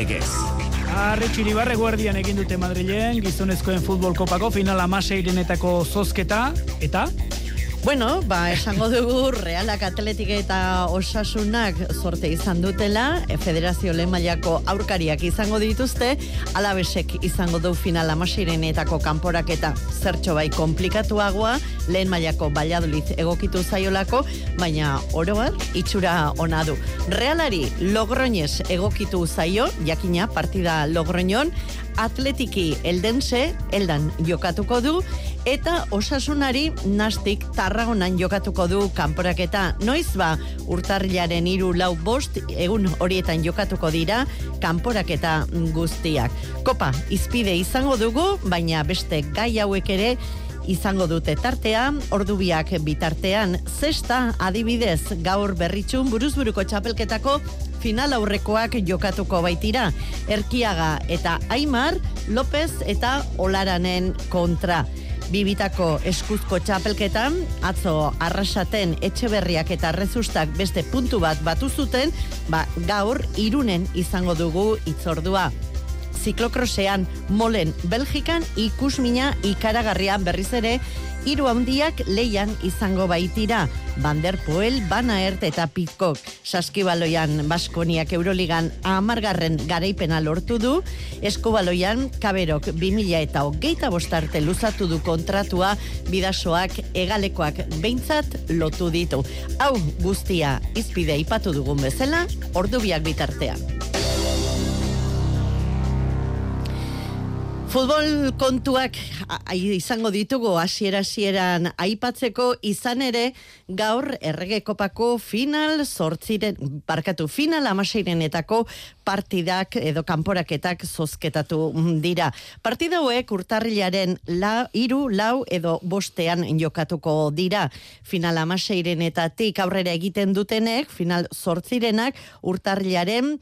Legez. Arretxiri barre guardian egin dute Madrilen, gizonezkoen futbol kopako final amaseirenetako zozketa, eta Bueno, ba, esango dugu Realak Atletik eta Osasunak sorte izan dutela, e, Federazio Lehen aurkariak izango dituzte, alabesek izango du final amasirenetako kanporak eta zertxo bai komplikatuagoa, Lehen Mailako Valladolid egokitu zaiolako, baina oroar itxura ona du. Realari Logroñez egokitu zaio, jakina partida Logroñon, Atletiki eldense, eldan jokatuko du, eta osasunari nastik tarragonan jokatuko du kanporaketa. Noiz ba, urtarrilaren iru lau bost, egun horietan jokatuko dira kanporaketa guztiak. Kopa, izpide izango dugu, baina beste gai hauek ere izango dute tartea, ordubiak bitartean, zesta adibidez gaur berritxun buruzburuko txapelketako final aurrekoak jokatuko baitira. Erkiaga eta Aimar, López eta Olaranen kontra. Bibitako eskuzko txapelketan, atzo arrasaten etxeberriak eta rezustak beste puntu bat batu zuten, ba, gaur irunen izango dugu itzordua ziklokrosean molen Belgikan ikusmina ikaragarria berriz ere hiru handiak leian izango baitira. Van der Poel, Van eta Pitcock. Saskibaloian Baskoniak Euroligan amargarren garaipena lortu du. Eskobaloian Kaberok 2000 eta hogeita bostarte luzatu du kontratua bidasoak egalekoak behintzat lotu ditu. Hau guztia izpide ipatu dugun bezala, ordubiak bitartean. Futbol kontuak izango ditugu hasiera hasieran aipatzeko izan ere gaur erregekopako final sortziren barkatu final amaseirenetako partidak edo kanporaketak zozketatu dira. Partida hauek urtarrilaren la, iru, lau edo bostean jokatuko dira. Final amaseirenetatik aurrera egiten dutenek, final sortzirenak urtarrilaren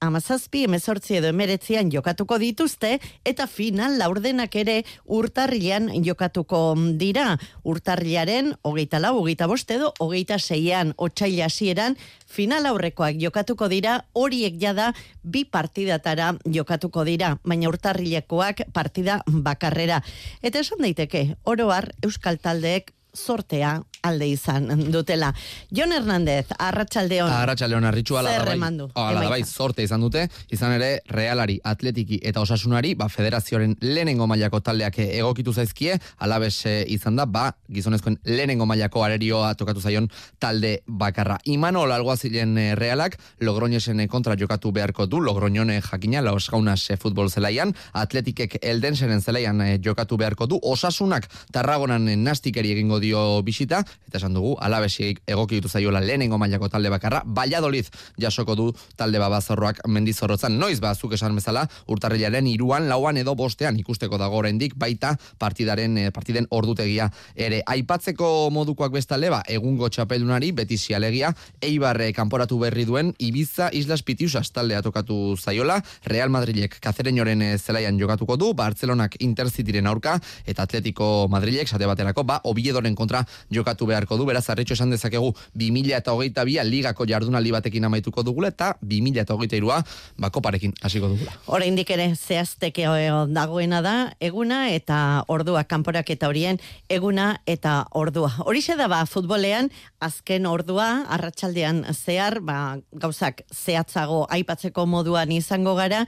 amazazpi emezortzi edo emeretzian jokatuko dituzte, eta final laurdenak ere urtarrilean jokatuko dira. Urtarrilaren, hogeita lau, hogeita boste edo, hogeita zeian, otxaila hasieran final aurrekoak jokatuko dira, horiek jada bi partidatara jokatuko dira, baina urtarrilekoak partida bakarrera. Eta esan daiteke, oroar Euskal Taldeek sortea alde izan dutela. Jon Hernandez, Arratsaldeon. Arratsaldeon arritxu ala Zer bai. du? Ala da bai, sorte izan dute, izan ere realari, atletiki eta osasunari, ba, federazioaren lehenengo mailako taldeak egokitu zaizkie, alabez eh, izan da, ba, gizonezkoen lehenengo mailako arerioa tokatu zaion talde bakarra. Imanol alguazilen eh, realak, logroñesen eh, kontra jokatu beharko du, logroñon eh, jakina, eh, futbol zelaian, atletikek eldensenen zelaian jokatu beharko du, osasunak tarragonan nastikeri egingo dio bisita, eta esan dugu, alabesi egokitu zaiola lehenengo mailako talde bakarra, Valladolid jasoko du talde babazorroak mendizorrotzan, noiz ba, zuk esan bezala, urtarrilaren iruan, lauan edo bostean ikusteko dago oraindik baita partidaren eh, partiden ordutegia ere. Aipatzeko modukoak bestale, ba, egungo txapeldunari, beti sialegia, eibarre kanporatu berri duen, Ibiza Islas Pitiusas taldea tokatu zaiola, Real Madrilek kazereñoren eh, zelaian jokatuko du, Barcelonak Intercityren aurka, eta Atletico Madrilek, sate baterako, ba, Obiedoren kontra jokatu beharko du, beraz, arretxo esan dezakegu, 2000 eta hogeita bia ligako jardunaldi batekin amaituko dugula, eta 2000 eta hogeita irua, ba, koparekin hasiko dugula. Oraindik ere zehazteke dagoena da, eguna eta ordua, kanporak eta horien eguna eta ordua. Horixe da ba, futbolean, azken ordua, arratsaldean zehar, ba, gauzak zehatzago aipatzeko moduan izango gara,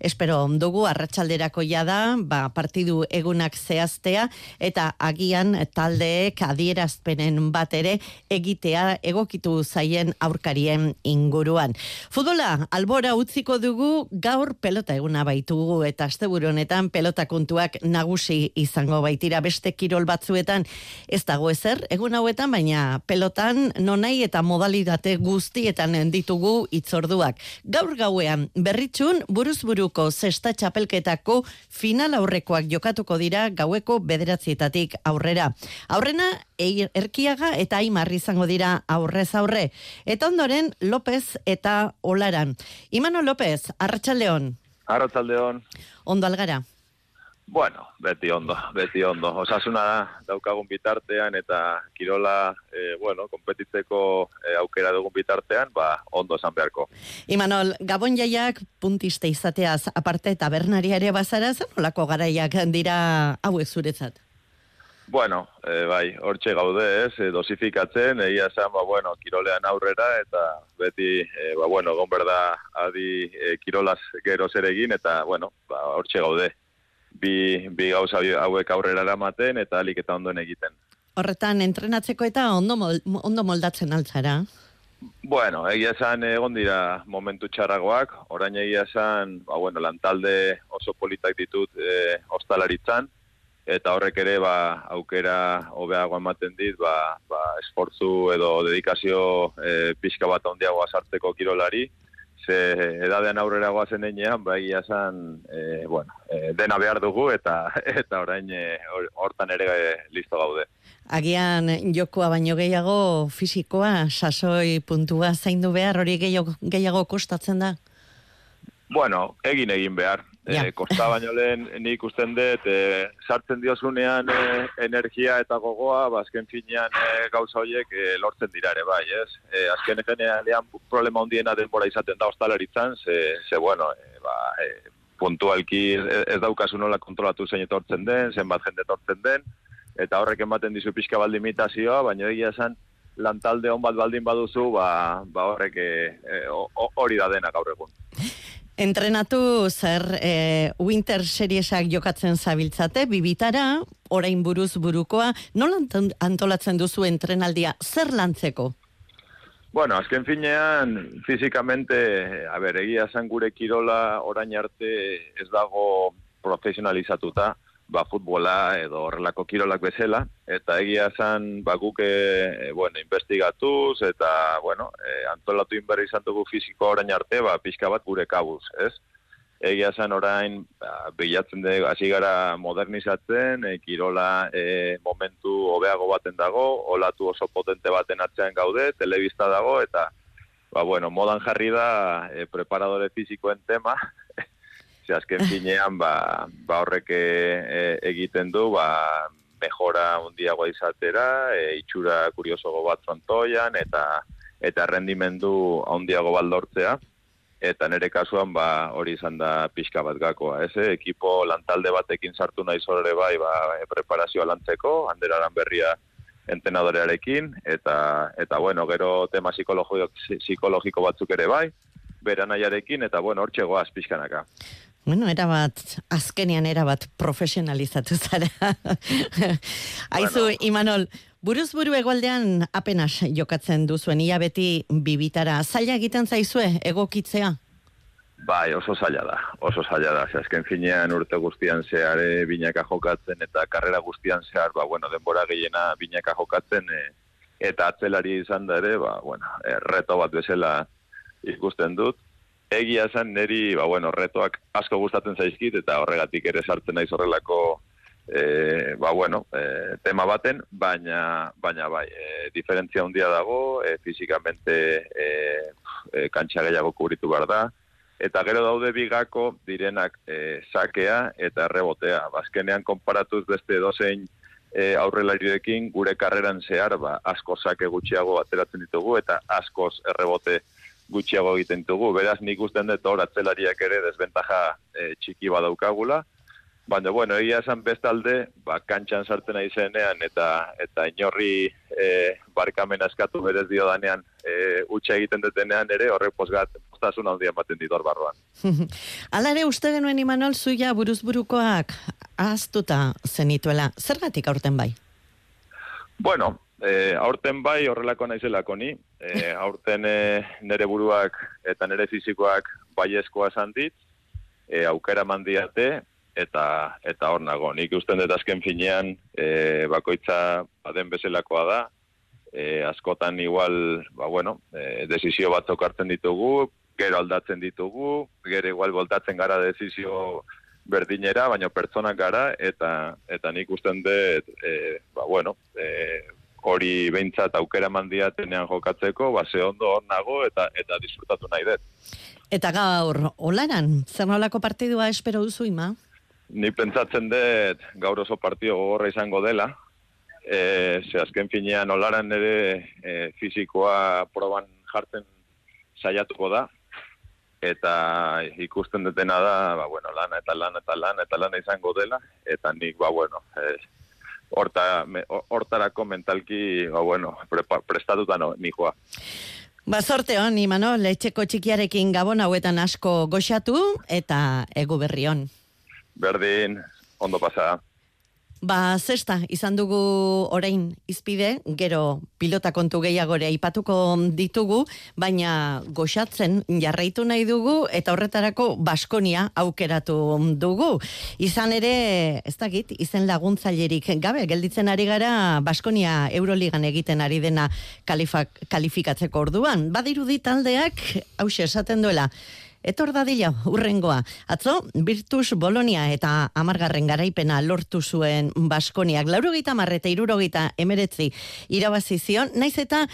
espero dugu arratsalderako da, ba, partidu egunak zehaztea, eta agian taldeek adierazpenen bat ere egitea egokitu zaien aurkarien inguruan. Futbola, albora utziko dugu gaur pelota eguna baitugu eta asteburu honetan pelota kontuak nagusi izango baitira beste kirol batzuetan ez dago ezer egun hauetan baina pelotan nonai eta modalitate guztietan ditugu itzorduak. Gaur gauean berritxun buruz buruko zesta txapelketako final aurrekoak jokatuko dira gaueko bederatzietatik aurrera. Aurrena erkiaga eta aimarri izango dira aurrez aurre. Eta ondoren López eta Olaran. Imano López, Arratsaldeon. Arratzaldeon, Ondo algara. Bueno, beti ondo, beti ondo. Osasuna daukagun bitartean eta kirola, e, bueno, kompetitzeko e, aukera dugun bitartean, ba, ondo esan beharko. Imanol, Gabon jaiak puntiste izateaz aparte eta bernari ere bazara, zen olako garaiak dira hauek zuretzat? Bueno, e, bai, hortxe gaude ez, e, dosifikatzen, egia esan, ba, bueno, kirolean aurrera, eta beti, e, ba, bueno, gonberda adi e, kirolaz gero zer egin, eta, bueno, ba, hortxe gaude bi, bi gauza hauek aurrera eramaten eta alik eta ondoen egiten. Horretan, entrenatzeko eta ondo, ondo moldatzen altzara? Bueno, egia esan egon dira momentu txarragoak, orain egia esan, ba, bueno, lantalde oso politak ditut e, ostalaritzan, eta horrek ere ba, aukera hobeago ematen dit, ba, ba, esportzu edo dedikazio e, pixka bat ondiagoa sartzeko kirolari, ze edadean aurrera goazen einean, bai esan, e, bueno, e, dena behar dugu eta eta orain e, hortan ere e, listo gaude. Agian jokoa baino gehiago fisikoa, sasoi puntua zaindu behar, hori gehiago, gehiago kostatzen da? Bueno, egin egin behar. Ja. E, kosta baino lehen nik usten dut, e, sartzen diozunean e, energia eta gogoa, ba, finean e, gauza horiek e, lortzen dira ere bai, ez? E, azken egenean problema hondiena denbora izaten da ostalaritzan, ze, ze bueno, e, ba, e, puntualki ez daukazu nola kontrolatu zein etortzen den, zenbat jende etortzen den, eta horrek ematen dizu pixka bat limitazioa, baina egia esan lantalde hon bat baldin baduzu, ba, ba horrek hori da dena gaur egun. Entrenatu zer e, Winter Seriesak jokatzen zabiltzate, bibitara, orain buruz burukoa, nola antolatzen duzu entrenaldia, zer lantzeko? Bueno, azken finean, fizikamente, a ber, egia zan gure kirola orain arte ez dago profesionalizatuta, ba, futbola edo horrelako kirolak bezala, eta egia zan ba, guke, e, bueno, investigatuz, eta, bueno, e, antolatu inberri izan dugu fiziko orain arte, ba, pixka bat gure kabuz, ez? Egia zan orain, ba, bilatzen dugu, hasi gara modernizatzen, e, kirola e, momentu hobeago baten dago, olatu oso potente baten atzean gaude, telebista dago, eta, ba, bueno, modan jarri da e, preparadore fizikoen tema, ze azken finean ba, ba horrek e, e, egiten du ba, mejora undiagoa izatera, e, itxura kuriosogo bat frontoian, eta eta rendimendu handiago baldortzea, eta nire kasuan ba, hori izan da pixka bat gakoa. Ez, ekipo lantalde batekin sartu nahi zorre bai ba, e, preparazioa lantzeko, handeraran berria entenadorearekin, eta, eta bueno, gero tema psikologiko, psikologiko batzuk ere bai, beranaiarekin, eta bueno, hor txegoaz pixkanaka. Bueno, era bat, azkenian era bat profesionalizatu zara. Aizu, bueno. Imanol, buruz buru egualdean apenas jokatzen duzuen, ia beti bibitara. Zaila egiten zaizue egokitzea? Bai, oso zaila da, oso zaila da. Azken finean urte guztian zehar binaka jokatzen eta karrera guztian zehar, ba, bueno, denbora gehiena binaka jokatzen e, eta atzelari izan da ere, ba, bueno, e, reto bat bezala ikusten dut egia esan neri, ba, bueno, retoak asko gustatzen zaizkit, eta horregatik ere sartzen naiz horrelako e, ba, bueno, e, tema baten, baina, baina bai, e, diferentzia handia dago, e, fizikamente e, e, kantxa gehiago kubritu behar da, eta gero daude bigako direnak e, sakea eta errebotea. Bazkenean konparatuz beste dozein e, aurrelarioekin gure karreran zehar, ba, asko sake gutxiago ateratzen ditugu, eta askoz errebote gutxiago egiten dugu. Beraz, nik usten dut hor atzelariak ere desbentaja e, txiki badaukagula. Baina, bueno, egia esan bestalde, ba, kantxan sartzen nahi zenean, eta eta inorri e, barkamen askatu berez dio danean e, utxa egiten detenean ere, horrek posgat, postasun handia ematen ditor barruan. Hala ere, uste genuen Imanol, zuia buruzburukoak ahaztuta zenituela. Zergatik aurten bai? Bueno, E, aurten bai horrelako naizelako ni, e, aurten e, nere buruak eta nere fizikoak bai eskoa dit, e, aukera mandiate, eta eta hor nago. Nik usten dut azken finean e, bakoitza baden bezalakoa da, e, askotan igual, ba bueno, e, desizio bat hartzen ditugu, gero aldatzen ditugu, gero igual voltatzen gara desizio berdinera, baina pertsonak gara, eta eta nik usten dut, e, ba bueno, e, hori behintzat aukera mandiatenean jokatzeko, ba, ze ondo hor nago eta eta disfrutatu nahi dut. Eta gaur, olaran, zer nolako partidua espero duzu ima? ni pentsatzen dut gaur oso partio gogorra izango dela. E, ze azken finean olaran ere e, fizikoa proban jartzen saiatuko da. Eta ikusten dutena da, ba, bueno, lana eta lana eta lana eta lana izango dela. Eta nik, ba, bueno, e, horta, hortarako mentalki, ba, bueno, prepa, prestatuta no, nikoa. Ba, sorte hon, imano, letxeko txikiarekin gabon hauetan asko goxatu eta egu berri hon. Berdin, ondo pasa. Ba, zesta, izan dugu orain izpide, gero pilota kontu gehiagore aipatuko ditugu, baina goxatzen jarraitu nahi dugu eta horretarako Baskonia aukeratu dugu. Izan ere, ez dakit, izen laguntzailerik gabe, gelditzen ari gara Baskonia Euroligan egiten ari dena kalifak, kalifikatzeko orduan. Badirudi taldeak, hause esaten duela, Etor dadila, urrengoa. Atzo, Virtus Bolonia eta amargarren garaipena lortu zuen Baskoniak. Laurogeita marreta irurogeita emeretzi irabazizion, naiz eta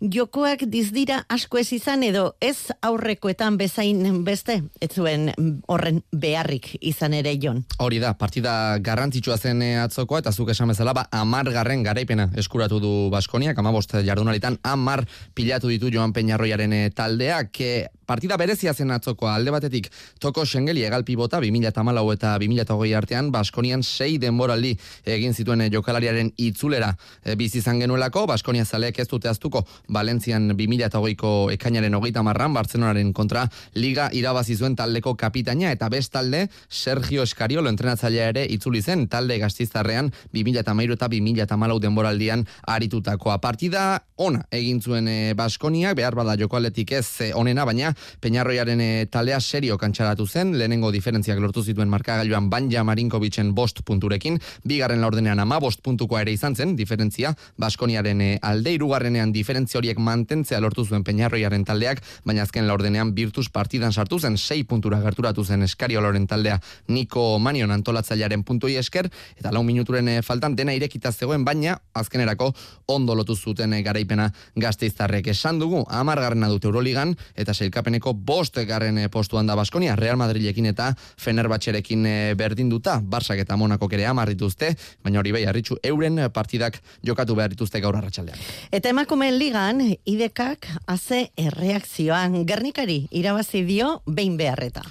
jokoak dizdira asko ez izan edo ez aurrekoetan bezain beste, ez zuen horren beharrik izan ere jon. Hori da, partida garrantzitsua zen eh, atzokoa, eta zuk esan bezala, ba, amar garren garaipena eskuratu du Baskoniak, amabost jardunalitan, amar pilatu ditu Joan Peñarroiaren eh, taldeak, Partida berezia zen atzokoa alde batetik toko Schengeli egalpi bota 2014 eta 2020 artean Baskonian sei denboraldi egin zituen eh, jokalariaren itzulera. E, bizi izan genuelako Baskonia zaleek ez dute aztuko Valentzian 2020ko ekainaren hogeita marran Bartzenonaren kontra liga irabazi zuen taldeko kapitaina eta bestalde Sergio Escariolo entrenatzailea ere itzuli zen talde gaztizarrean 2013 eta 2014 denboraldian aritutakoa. Partida ona egin zuen e, Baskoniak behar bada joko atletik ez onena baina Peñarroiaren e, talea serio kantxaratu zen, lehenengo diferentziak lortu zituen markagailuan Banja Marinkovicen bost punturekin, bigarren laurdenean ama bost puntukoa ere izan zen, diferentzia, Baskoniaren e, alde irugarrenean diferentzia horiek mantentzea lortu zuen Peñarroiaren taldeak, baina azken laurdenean birtuz partidan sartu zen, sei puntura gerturatu zen eskario loren taldea. Niko Manion antolatzailearen puntui esker, eta lau minuturen e, faltan dena irekita zegoen, baina azkenerako ondo lotu zuten garaipena gazteiztarrek. Esan dugu, amargarrena dute Euroligan, eta seilkap sailkapeneko bost garren eh, postuan da Baskonia, Real Madrilekin eta Fenerbahcerekin eh, berdin duta, Barsak eta Monako kere amarrituzte, baina hori behi harritxu euren partidak jokatu behar gaur arratsaldean. Eta emakumeen ligan, idekak haze erreakzioan, Gernikari irabazi dio behin beharreta.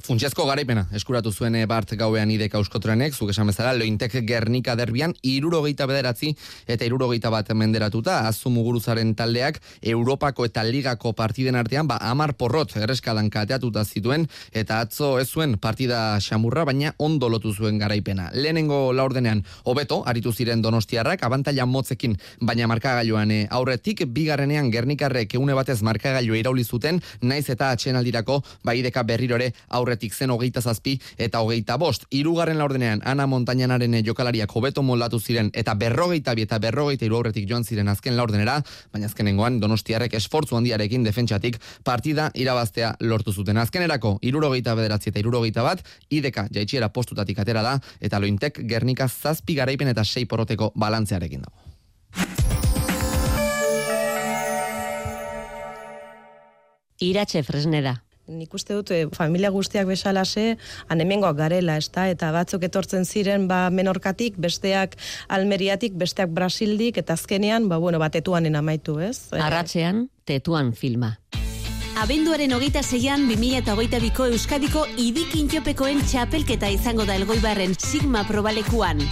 Funtsiazko garaipena, eskuratu zuen eh, Bart gauean ideka euskotrenek, zuk esan bezala, lointek Gernika derbian, irurogeita bederatzi eta irurogeita bat menderatuta, azu muguruzaren taldeak, Europako eta Ligako partiden artean, ba, amar porrot erreskadan kateatuta zituen, eta atzo ez zuen partida xamurra, baina ondo lotu zuen garaipena. Lehenengo laurdenean, hobeto, aritu ziren donostiarrak, abantaila motzekin, baina markagailuan eh, aurretik, bigarrenean Gernikarrek eune batez markagailu irauli zuten, naiz eta atxenaldirako, ba, ideka berrirore aurre aurretik zen hogeita zazpi eta hogeita bost. Irugarren laurdenean Ana Montañanaren jokalariak hobeto moldatu ziren eta berrogeita bi eta berrogeita iru aurretik joan ziren azken laurdenera, baina azkenengoan donostiarek esfortzu handiarekin defentsatik partida irabaztea lortu zuten. Azkenerako irurogeita bederatzi eta irurogeita bat, ideka jaitxiera postutatik atera da eta lointek gernika zazpi garaipen eta sei poroteko balantzearekin dago. Iratxe fresnera nik uste dut eh, familia guztiak bezalase anemengoak garela, ez da? Eta batzuk etortzen ziren ba menorkatik, besteak almeriatik, besteak brasildik, eta azkenean, ba, bueno, bat etuanen amaitu, ez? Eh, Arratzean, tetuan filma. Abenduaren hogeita zeian, 2008 biko Euskadiko idikintxopekoen txapelketa izango da elgoibarren Sigma probalekuan.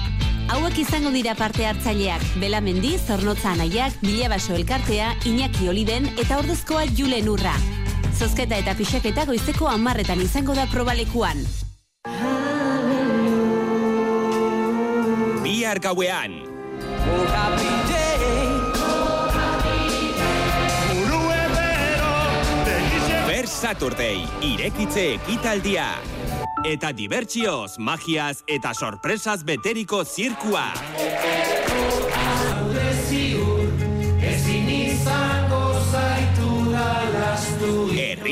Hauek izango dira parte hartzaileak, Bela Mendi, Zornotza Anaiak, Bilabaso Elkartea, Iñaki Oliden eta Ordezkoa Julen Urra. Zozketa eta pixaketa goizeko amarretan izango da probalekuan. Bihar gauean. Ber Saturday, irekitze ekitaldia. Eta dibertsioz, magiaz eta sorpresaz beteriko zirkua.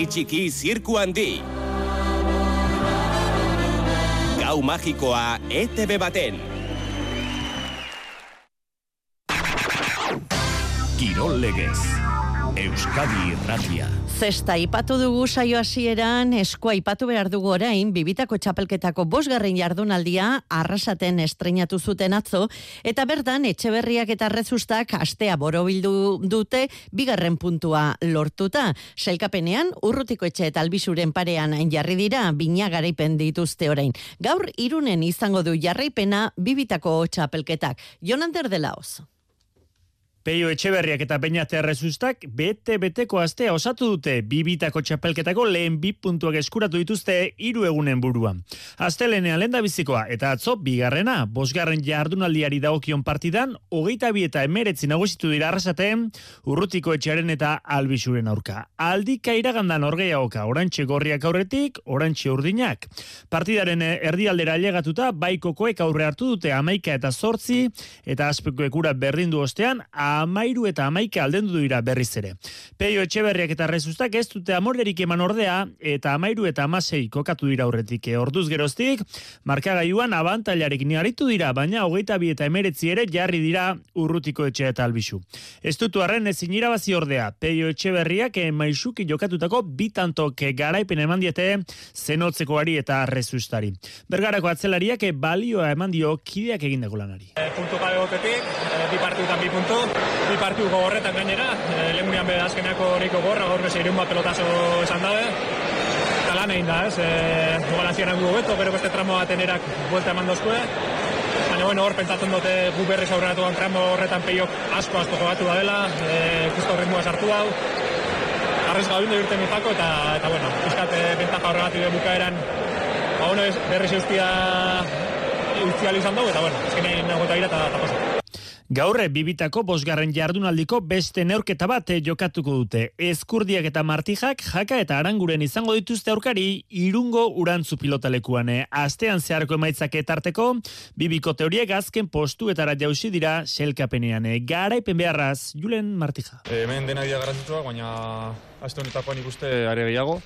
Txiki zirku handi. Gau magikoa ETV baten. Kirol legez. Euskadi Irratia. Zesta ipatu dugu saio hasieran eskua ipatu behar dugu orain bibitako txapelketako bosgarren jardunaldia arrasaten estrenatu zuten atzo eta bertan etxeberriak eta rezustak astea borobildu dute bigarren puntua lortuta. Selkapenean urrutiko etxe eta albisuren parean jarri dira bina garaipen dituzte orain. Gaur irunen izango du jarraipena bibitako txapelketak. Jonander de Laos. Peio Etxeberriak eta Beñate Arrezustak bete-beteko astea osatu dute bibitako txapelketako lehen bi puntuak eskuratu dituzte hiru egunen buruan. Astelenean lenda bizikoa eta atzo bigarrena, bosgarren jardunaldiari dagokion partidan, hogeita bi eta emeretzi nagusitu dira arrasateen, urrutiko etxearen eta albisuren aurka. Aldika iragandan orgeiagoka, orantxe gorriak aurretik, orantxe urdinak. Partidaren erdialdera alegatuta, baikokoek aurre hartu dute amaika eta zortzi, eta aspeko ekura berdindu ostean, amairu eta amaika aldendu dira berriz ere. Peio Etxeberriak eta Rezustak ez dute amorderik eman ordea eta amairu eta amasei kokatu dira aurretik. Orduz geroztik, markagaiuan abantailarekin aritu dira, baina hogeita bi eta emeretzi ere jarri dira urrutiko etxe eta albisu. Ez dutu arren ezin irabazi ordea, Peio Etxeberriak maisuki jokatutako bitantok garaipen eman diete zenotzeko ari eta Rezustari. Bergarako atzelariak balioa eman dio kideak egindako lanari. E, puntu gabe gotetik, e, bi partiutan bi puntu, bi partiu gogorretan gainera, e, lemunian beda azkenako horiko gorra, gaur beze irun bat pelotazo esan dabe, eta lan egin da, ez, e, igualazioan egu beto, gero beste tramo bat enerak buelta eman dozkue, baina bueno, hor pentsatzen dute gu berriz aurreratu tramo horretan peiok asko asko jogatu da dela, e, justo ritmoa sartu dau, arrez gau inda irten izako, eta, eta bueno, pizkat e, bentaja horregatik bukaeran, ba, bueno, berriz eustia utzial izan dugu, eta bueno, ezkenean nagota gira eta tapazu. Gaurre bibitako bosgarren jardunaldiko beste neurketa bat jokatuko dute. Ezkurdiak eta martijak jaka eta aranguren izango dituzte aurkari irungo urantzu pilotalekuan. Astean zeharko emaitzak etarteko, bibiko teoriek azken postu eta jauzi dira selkapenean. Garaipen beharraz, Julen Martija. Hemen dena dira garrantzitsua, baina aste honetakoan ikuste are gehiago.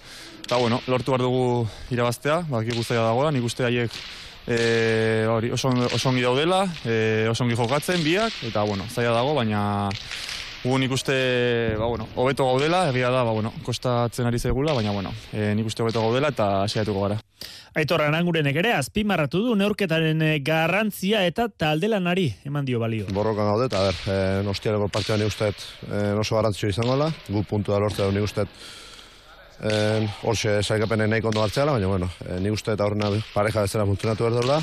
Eta bueno, lortu behar dugu irabaztea, baki guztia dagoela, nik uste haiek e, hori, oso, oso ongi daudela, e, oso ongi jokatzen biak, eta bueno, zaila dago, baina gu nik uste, ba, bueno, hobeto gaudela, egia da, ba, bueno, kostatzen ari zegula, baina, bueno, e, nik uste hobeto gaudela eta saiatuko gara. Aitor Arangurenek ere azpimarratu du neurketaren garrantzia eta taldelanari eman dio balio. Borrokan gaude eta ber, e, nostiareko partia ni usteet e, oso garrantzio izango da, gu puntu da lortzea ni usteet Eh, horxe saikapenen nahi kondo hartzea, baina, bueno, eh, ni uste eta horrena pareja bezala funtzionatu behar da,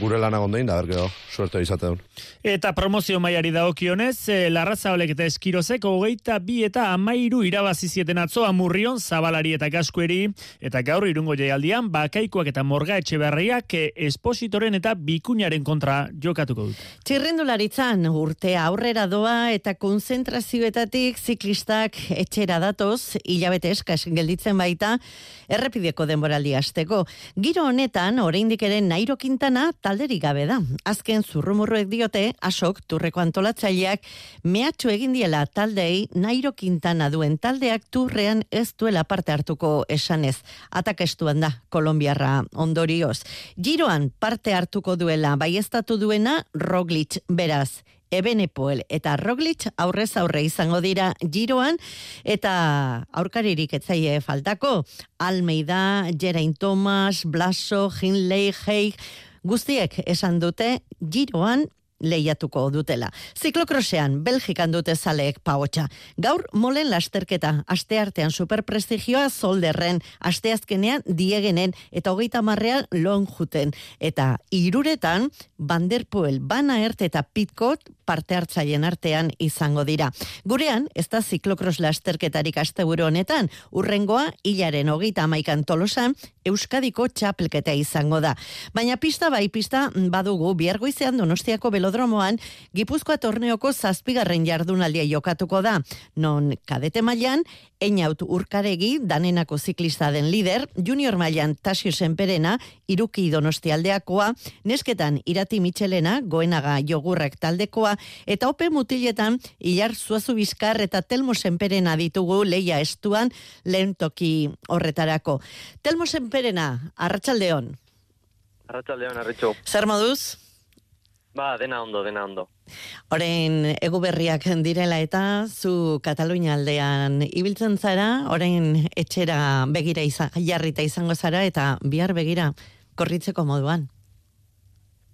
gure lana gondein da, berkeo, suerte izate duen. Eta promozio maiari daokionez, eh, larraza olek eta eskirozek, hogeita bi eta amairu irabazizieten atzoa murrion, zabalari eta gaskueri, eta gaur irungo jaialdian, bakaikoak eta morga etxe beharriak eh, espositoren eta bikuñaren kontra jokatuko dute. Txirrendularitzan urte aurrera doa eta konzentrazioetatik ziklistak etxera datoz, hilabete eskaz gelditzen gelditzen baita errepideko denboraldi hasteko. Giro honetan oraindik ere Nairo Quintana talderik gabe da. Azken zurrumurruek diote asok turreko antolatzaileak mehatxu egin diela taldei Nairo Quintana duen taldeak turrean ez duela parte hartuko esanez. Atakestuan da Kolombiarra ondorioz. Giroan parte hartuko duela baiestatu duena Roglic beraz. Ebenepoel eta Roglic aurrez aurre izango dira giroan eta aurkaririk etzaie faltako. Almeida, Geraint Thomas, Blaso, Hinley, Heik guztiek esan dute giroan lehiatuko dutela. Ziklokrosean, Belgikan dute zaleek paotxa. Gaur, molen lasterketa, aste artean superprestigioa zolderren, aste azkenean diegenen, eta hogeita marrean lon juten. Eta iruretan, Banderpoel, Bana Erte eta Pitkot parte hartzaien artean izango dira. Gurean, ez da ziklokros lasterketarik asteburu honetan, urrengoa, hilaren hogeita amaikan tolosan, Euskadiko txapelketa izango da. Baina pista bai pista badugu, biargoizean donostiako velodromoan, Gipuzkoa torneoko zazpigarren jardunaldia jokatuko da. Non kadete mailan Einaut urkaregi, danenako ziklista den lider, junior mailan Tasio Senperena, iruki donostialdeakoa, nesketan irati Michelena, goenaga jogurrak taldekoa, eta ope mutiletan, ilar zuazu bizkar eta telmo Senperena ditugu leia estuan lehen toki horretarako. Telmo Senperena, arratsaldeon. Arratsaldeon, arritxo. Zer moduz? Ba, dena ondo, dena ondo. Orain egu berriak direla eta zu Katalunia aldean ibiltzen zara, orain etxera begira izan, jarrita izango zara eta bihar begira korritzeko moduan.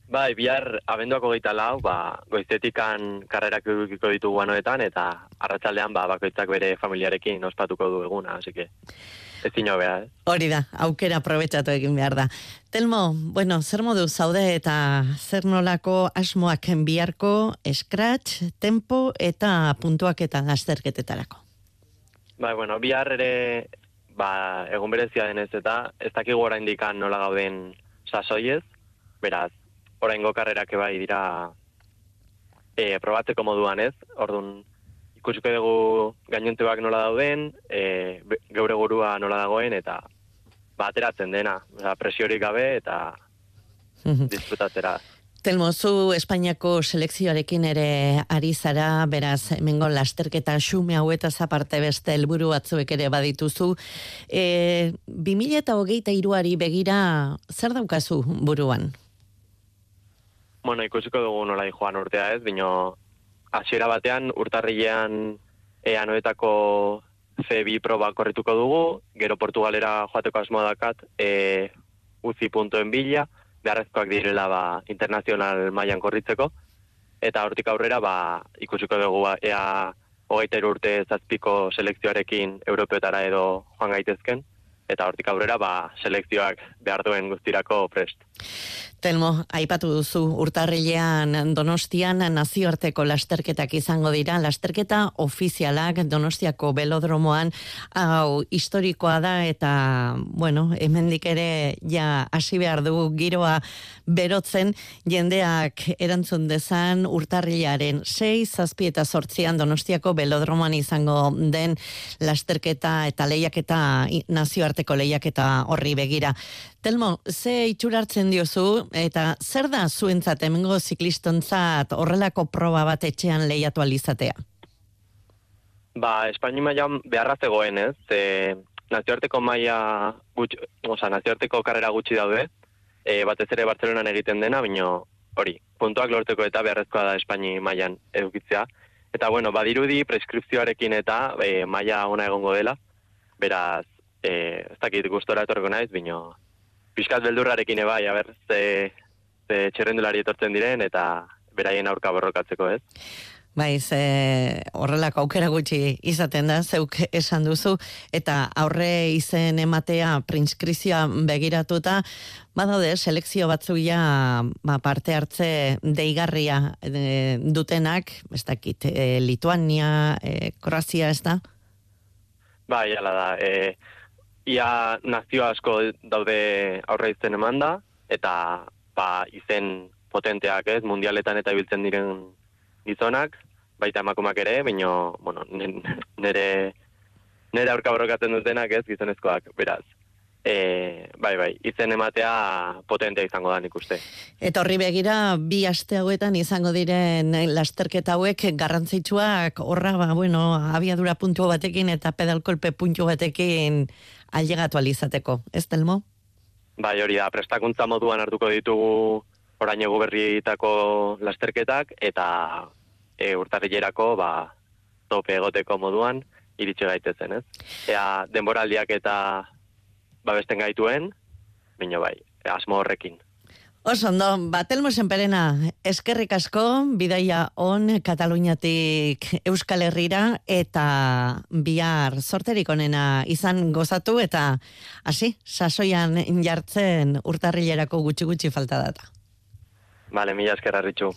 Bai, bihar abenduako geita lau, ba, goiztetikan karrerak edukiko ditugu anoetan, eta arratsaldean ba, bakoitzak bere familiarekin ospatuko du eguna, hasi que ez ino bea, eh? Hori da, aukera aprobetsatu egin behar da. Telmo, bueno, zer modu zaude eta zer nolako asmoak biharko, scratch, tempo eta puntuak eta lasterketetarako? Bai, bueno, bihar ere, ba, egun berezia denez eta ez dakigu oraindik nola gauden sasoiez, beraz, oraingo karrerak bai dira e, probatzeko moduan ez, orduan ikusiko dugu gainontuak nola dauden, e, geure gurua nola dagoen, eta ba, ateratzen dena, Osea, presiorik gabe eta disfrutatzera. Telmo, zu Espainiako selekzioarekin ere ari zara, beraz, hemengo lasterketa xume hauetaz aparte beste helburu batzuek ere badituzu. E, 2000 eta hogeita iruari begira, zer daukazu buruan? Bueno, ikusiko dugu nola joan urtea ez, bino hasiera batean urtarrilean e, anoetako C2 proba korrituko dugu, gero Portugalera joateko asmoa dakat, e, uzi puntuen bila, beharrezkoak direla ba, internazional mailan korritzeko, eta hortik aurrera ba, ikusiko dugu ba, ea hogeita urte zazpiko selekzioarekin europeotara edo joan gaitezken, eta hortik aurrera ba, selekzioak behar duen guztirako prest. Telmo, aipatu duzu urtarrilean Donostian nazioarteko lasterketak izango dira, lasterketa ofizialak Donostiako belodromoan, hau historikoa da eta, bueno, hemendik ere ja hasi behar dugu giroa berotzen, jendeak erantzun dezan urtarrilaren 6, zazpi eta sortzian Donostiako belodromoan izango den lasterketa eta lehiaketa nazioarteko lehiaketa horri begira. Telmo, ze itxurartzen diozu eta zer da zuentzat hemengo ziklistontzat horrelako proba bat etxean lehiatu alizatea? Ba, Espaini mailan beharra zegoen, ez? Ze nazioarteko maila gutxi, oza, nazioarteko karrera gutxi daude, e, batez ere Bartzelonan egiten dena, baino hori, puntuak lorteko eta beharrezkoa da Espaini mailan edukitzea. Eta bueno, badirudi preskripzioarekin eta e, maila ona egongo dela, beraz, e, ez dakit gustora etorreko naiz, bino pixkat beldurrarekin ebai, a ber, ze, ze txerrendulari etortzen diren, eta beraien aurka borrokatzeko, ez? Bai, ze horrelako aukera gutxi izaten da, zeuk esan duzu, eta aurre izen ematea prinskrizioa begiratuta, badaude selekzio batzuk ja ba, parte hartze deigarria e, dutenak, ez dakit, e, Lituania, e, Kroazia, ez da? Bai, ala da. E, ia nazio asko daude aurre izen eman da, eta ba, izen potenteak ez, mundialetan eta ibiltzen diren gizonak, baita emakumak ere, baino, bueno, nere, nere aurka borrokatzen dutenak ez, gizonezkoak, beraz. E, bai, bai, izen ematea potentea izango da nik uste. Eta horri begira, bi aste hauetan izango diren lasterketa hauek garrantzitsuak horra, ba, bueno, abiadura puntu batekin eta pedalkolpe puntu batekin ailegatu alizateko, ez telmo? Bai, hori da, prestakuntza moduan hartuko ditugu orain egu berrietako lasterketak, eta e, urtarrilerako, ba, tope egoteko moduan, iritsi gaitezen, ez? Ea, denboraldiak eta babesten gaituen, baina bai, asmo horrekin. Oso ondo, batelmo senperena, eskerrik asko, bidaia on Kataluniatik Euskal Herrira, eta bihar sorterik onena izan gozatu, eta hasi, sasoian jartzen urtarrilerako gutxi-gutxi falta data. Bale, mila eskerra ritxu.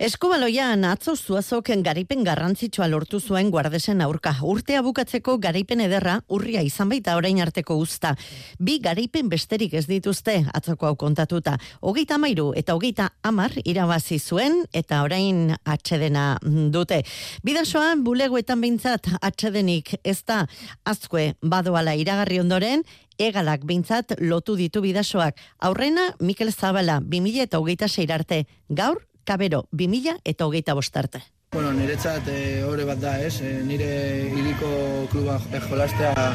Eskubaloian atzo zuazoken garaipen garrantzitsua lortu zuen guardesen aurka. Urtea bukatzeko garaipen ederra urria izan baita orain arteko usta. Bi garaipen besterik ez dituzte atzoko hau kontatuta. Hogeita amairu eta hogeita amar irabazi zuen eta orain atxedena dute. Bidasoan bulegoetan behintzat atxedenik ez da azkue badoala iragarri ondoren, egalak behintzat lotu ditu bidasoak. Aurrena Mikel Zabala 2000 eta hogeita arte. Gaur Kabero 2000 eta hogeita bostarte. Bueno, niretzat e, hori bat da, ez? E, nire iriko kluba e, jolastea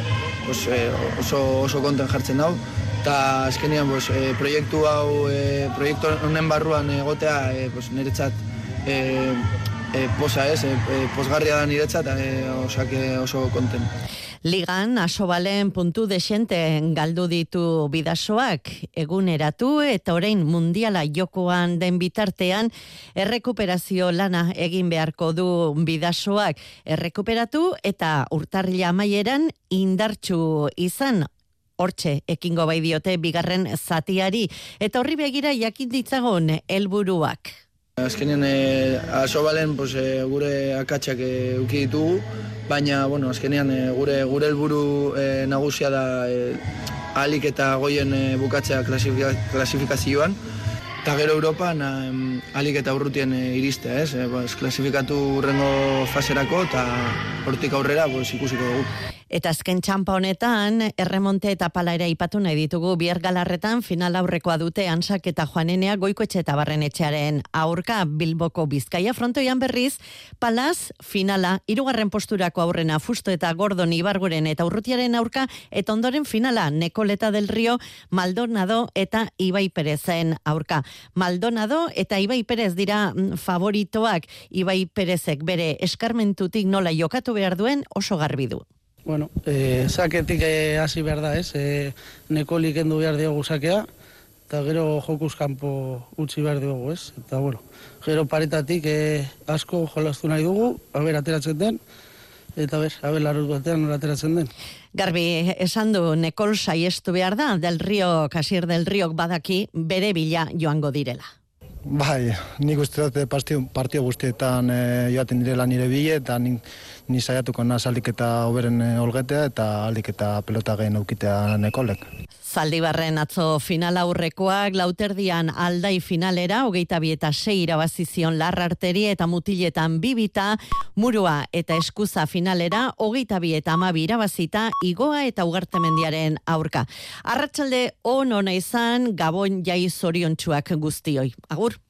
pues, e, oso, oso konten jartzen dau. Eta azkenian pues, e, proiektu hau, e, proiektu honen barruan egotea e, pues, niretzat e, e, posa, ez? E, posgarria da niretzat, e, osake oso konten. Ligan asobalen puntu desente galdu ditu bidasoak. Eguneratu eta orain mundiala jokoan den bitartean errekuperazio lana egin beharko du bidasoak. Errekuperatu eta urtarrila amaieran indartsu izan. Hortxe ekingo bai diote bigarren zatiari. Eta horri begira jakin ditzagon helburuak. Azkenean e, asobalen pues, e, gure akatsak e, uki ditugu, baina bueno, azkenean e, gure gure helburu e, nagusia da e, alik eta goien e, bukatzea klasifikazioan. Eta gero Europan alik eta urrutien e, iriste, ez? E, klasifikatu urrengo faserako eta hortik aurrera pues, ikusiko dugu. Eta azken txampa honetan, erremonte eta palaera ipatu nahi ditugu bier galarretan final aurrekoa dute ansak eta joanenea goikoetxe eta barren etxearen aurka bilboko bizkaia frontoian berriz, palaz finala, irugarren posturako aurrena fusto eta gordon ibarguren eta urrutiaren aurka, eta ondoren finala Nekoleta del Rio, Maldonado eta Ibai Perezen aurka. Maldonado eta Ibai Perez dira mm, favoritoak, Ibai Perezek bere eskarmentutik nola jokatu behar duen oso garbi du. Bueno, eh, saketik eh, hasi behar da, ez? Eh, nekolik endu behar diogu sakea, eta gero jokuz kanpo utzi behar diogu, ez? Eta, bueno, gero paretatik eh, asko jolaztu nahi dugu, haber ateratzen den, eta ber, haber larut batean ateratzen den. Garbi, esan du, nekol saiestu behar da, del rio, kasir del riok badaki, bere bila joango direla. Bai, nik uste dut partio, partio guztietan e, joaten direla nire bile, eta nik ni saiatuko naz aldik eta oberen eh, olgetea eta aldik eta pelota gehen aukitea nekolek. Zaldibarren atzo final aurrekoak lauterdian aldai finalera, hogeita bi eta sei irabazizion larrarteri eta mutiletan bibita, murua eta eskuza finalera, hogeita bi eta amabi irabazita, igoa eta ugartemendiaren aurka. Arratxalde on ona izan, gabon jai zoriontsuak guztioi. Agur!